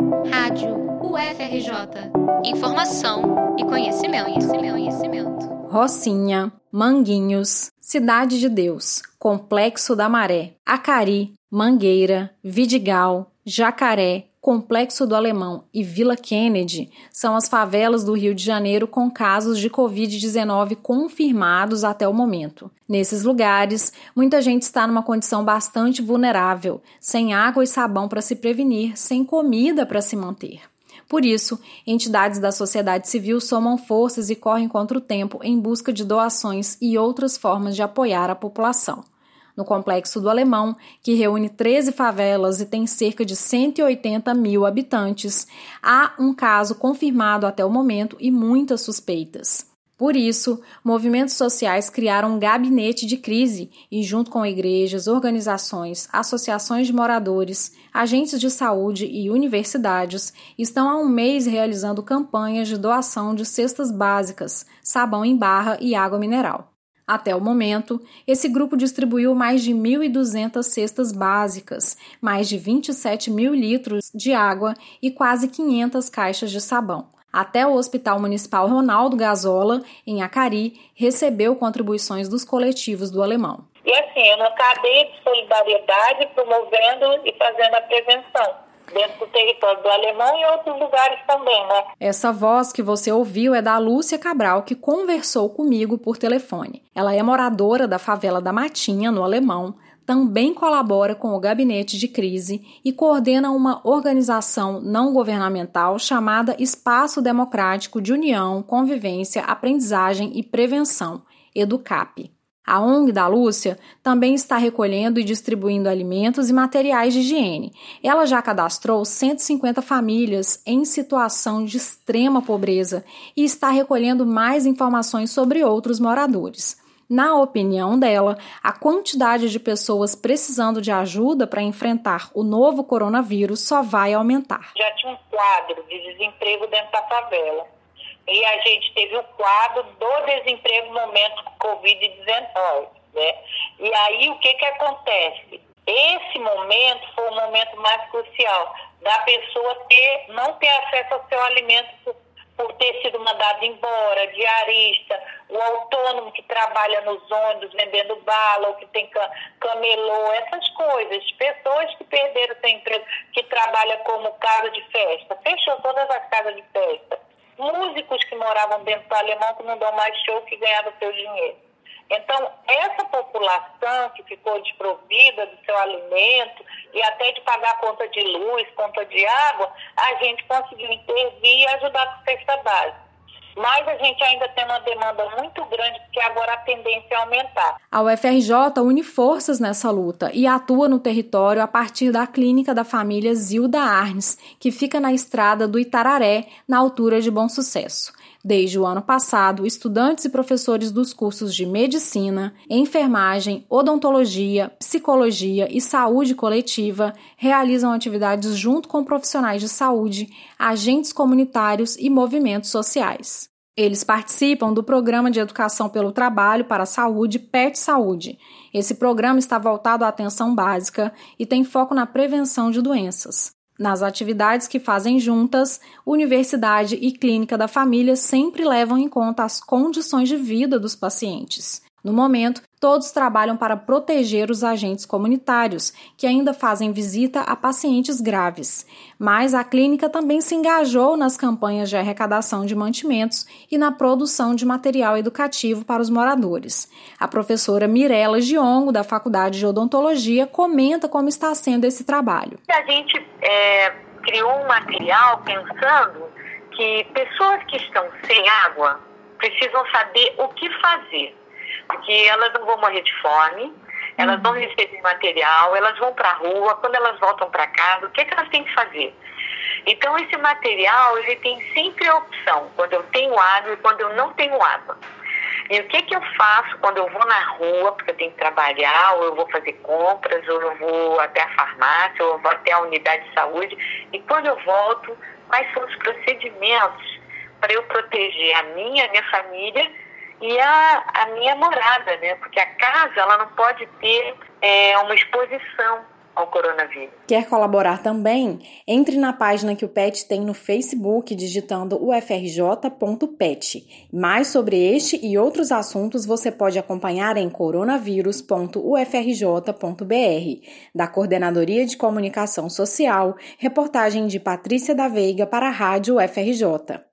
Rádio UFRJ. Informação e conhecimento, conhecimento, conhecimento. Rocinha, Manguinhos, Cidade de Deus, Complexo da Maré, Acari, Mangueira, Vidigal, Jacaré, Complexo do Alemão e Vila Kennedy são as favelas do Rio de Janeiro com casos de Covid-19 confirmados até o momento. Nesses lugares, muita gente está numa condição bastante vulnerável, sem água e sabão para se prevenir, sem comida para se manter. Por isso, entidades da sociedade civil somam forças e correm contra o tempo em busca de doações e outras formas de apoiar a população no Complexo do Alemão, que reúne 13 favelas e tem cerca de 180 mil habitantes, há um caso confirmado até o momento e muitas suspeitas. Por isso, movimentos sociais criaram um gabinete de crise e, junto com igrejas, organizações, associações de moradores, agentes de saúde e universidades, estão há um mês realizando campanhas de doação de cestas básicas, sabão em barra e água mineral. Até o momento, esse grupo distribuiu mais de 1.200 cestas básicas, mais de 27 mil litros de água e quase 500 caixas de sabão. Até o Hospital Municipal Ronaldo Gazola, em Acari, recebeu contribuições dos coletivos do alemão. E assim, uma cadeia de solidariedade promovendo e fazendo a prevenção dentro do território do alemão e outros lugares também, né? Essa voz que você ouviu é da Lúcia Cabral, que conversou comigo por telefone. Ela é moradora da favela da Matinha, no Alemão, também colabora com o gabinete de crise e coordena uma organização não governamental chamada Espaço Democrático de União, Convivência, Aprendizagem e Prevenção, EDUCAP. A ONG da Lúcia também está recolhendo e distribuindo alimentos e materiais de higiene. Ela já cadastrou 150 famílias em situação de extrema pobreza e está recolhendo mais informações sobre outros moradores. Na opinião dela, a quantidade de pessoas precisando de ajuda para enfrentar o novo coronavírus só vai aumentar. Já tinha um quadro de desemprego dentro da favela e a gente teve o quadro do desemprego no momento Covid-19. Né? E aí o que, que acontece? Esse momento foi o momento mais crucial da pessoa ter, não ter acesso ao seu alimento por, por ter sido mandado embora, diarista, o autônomo que trabalha nos ônibus vendendo bala, ou que tem camelô, essas coisas. Pessoas que perderam seu emprego, que trabalham como casa de festa. Fechou todas as casas de festa músicos que moravam dentro do alemão que não dão mais show que ganhavam seu dinheiro. Então, essa população que ficou desprovida do seu alimento e até de pagar conta de luz, conta de água, a gente conseguiu intervir e ajudar com cesta básica mas a gente ainda tem uma demanda muito grande, porque agora a tendência é aumentar. A UFRJ une forças nessa luta e atua no território a partir da clínica da família Zilda Arnes, que fica na estrada do Itararé, na altura de Bom Sucesso. Desde o ano passado, estudantes e professores dos cursos de medicina, enfermagem, odontologia, psicologia e saúde coletiva realizam atividades junto com profissionais de saúde, agentes comunitários e movimentos sociais. Eles participam do Programa de Educação pelo Trabalho para a Saúde PET Saúde. Esse programa está voltado à atenção básica e tem foco na prevenção de doenças. Nas atividades que fazem juntas, universidade e clínica da família sempre levam em conta as condições de vida dos pacientes. No momento, todos trabalham para proteger os agentes comunitários, que ainda fazem visita a pacientes graves. Mas a clínica também se engajou nas campanhas de arrecadação de mantimentos e na produção de material educativo para os moradores. A professora Mirella Giongo, da Faculdade de Odontologia, comenta como está sendo esse trabalho. A gente é, criou um material pensando que pessoas que estão sem água precisam saber o que fazer porque elas não vão morrer de fome, elas uhum. vão receber material, elas vão para a rua, quando elas voltam para casa, o que, é que elas têm que fazer? Então, esse material, ele tem sempre a opção, quando eu tenho água e quando eu não tenho água. E o que, que eu faço quando eu vou na rua, porque eu tenho que trabalhar, ou eu vou fazer compras, ou eu vou até a farmácia, ou eu vou até a unidade de saúde, e quando eu volto, quais são os procedimentos para eu proteger a minha, a minha família e a, a minha morada, né? Porque a casa ela não pode ter é, uma exposição ao coronavírus. Quer colaborar também? Entre na página que o PET tem no Facebook digitando ufrj.pet. Mais sobre este e outros assuntos você pode acompanhar em coronavírus.ufrj.br. Da Coordenadoria de Comunicação Social, reportagem de Patrícia da Veiga para a Rádio UFRJ.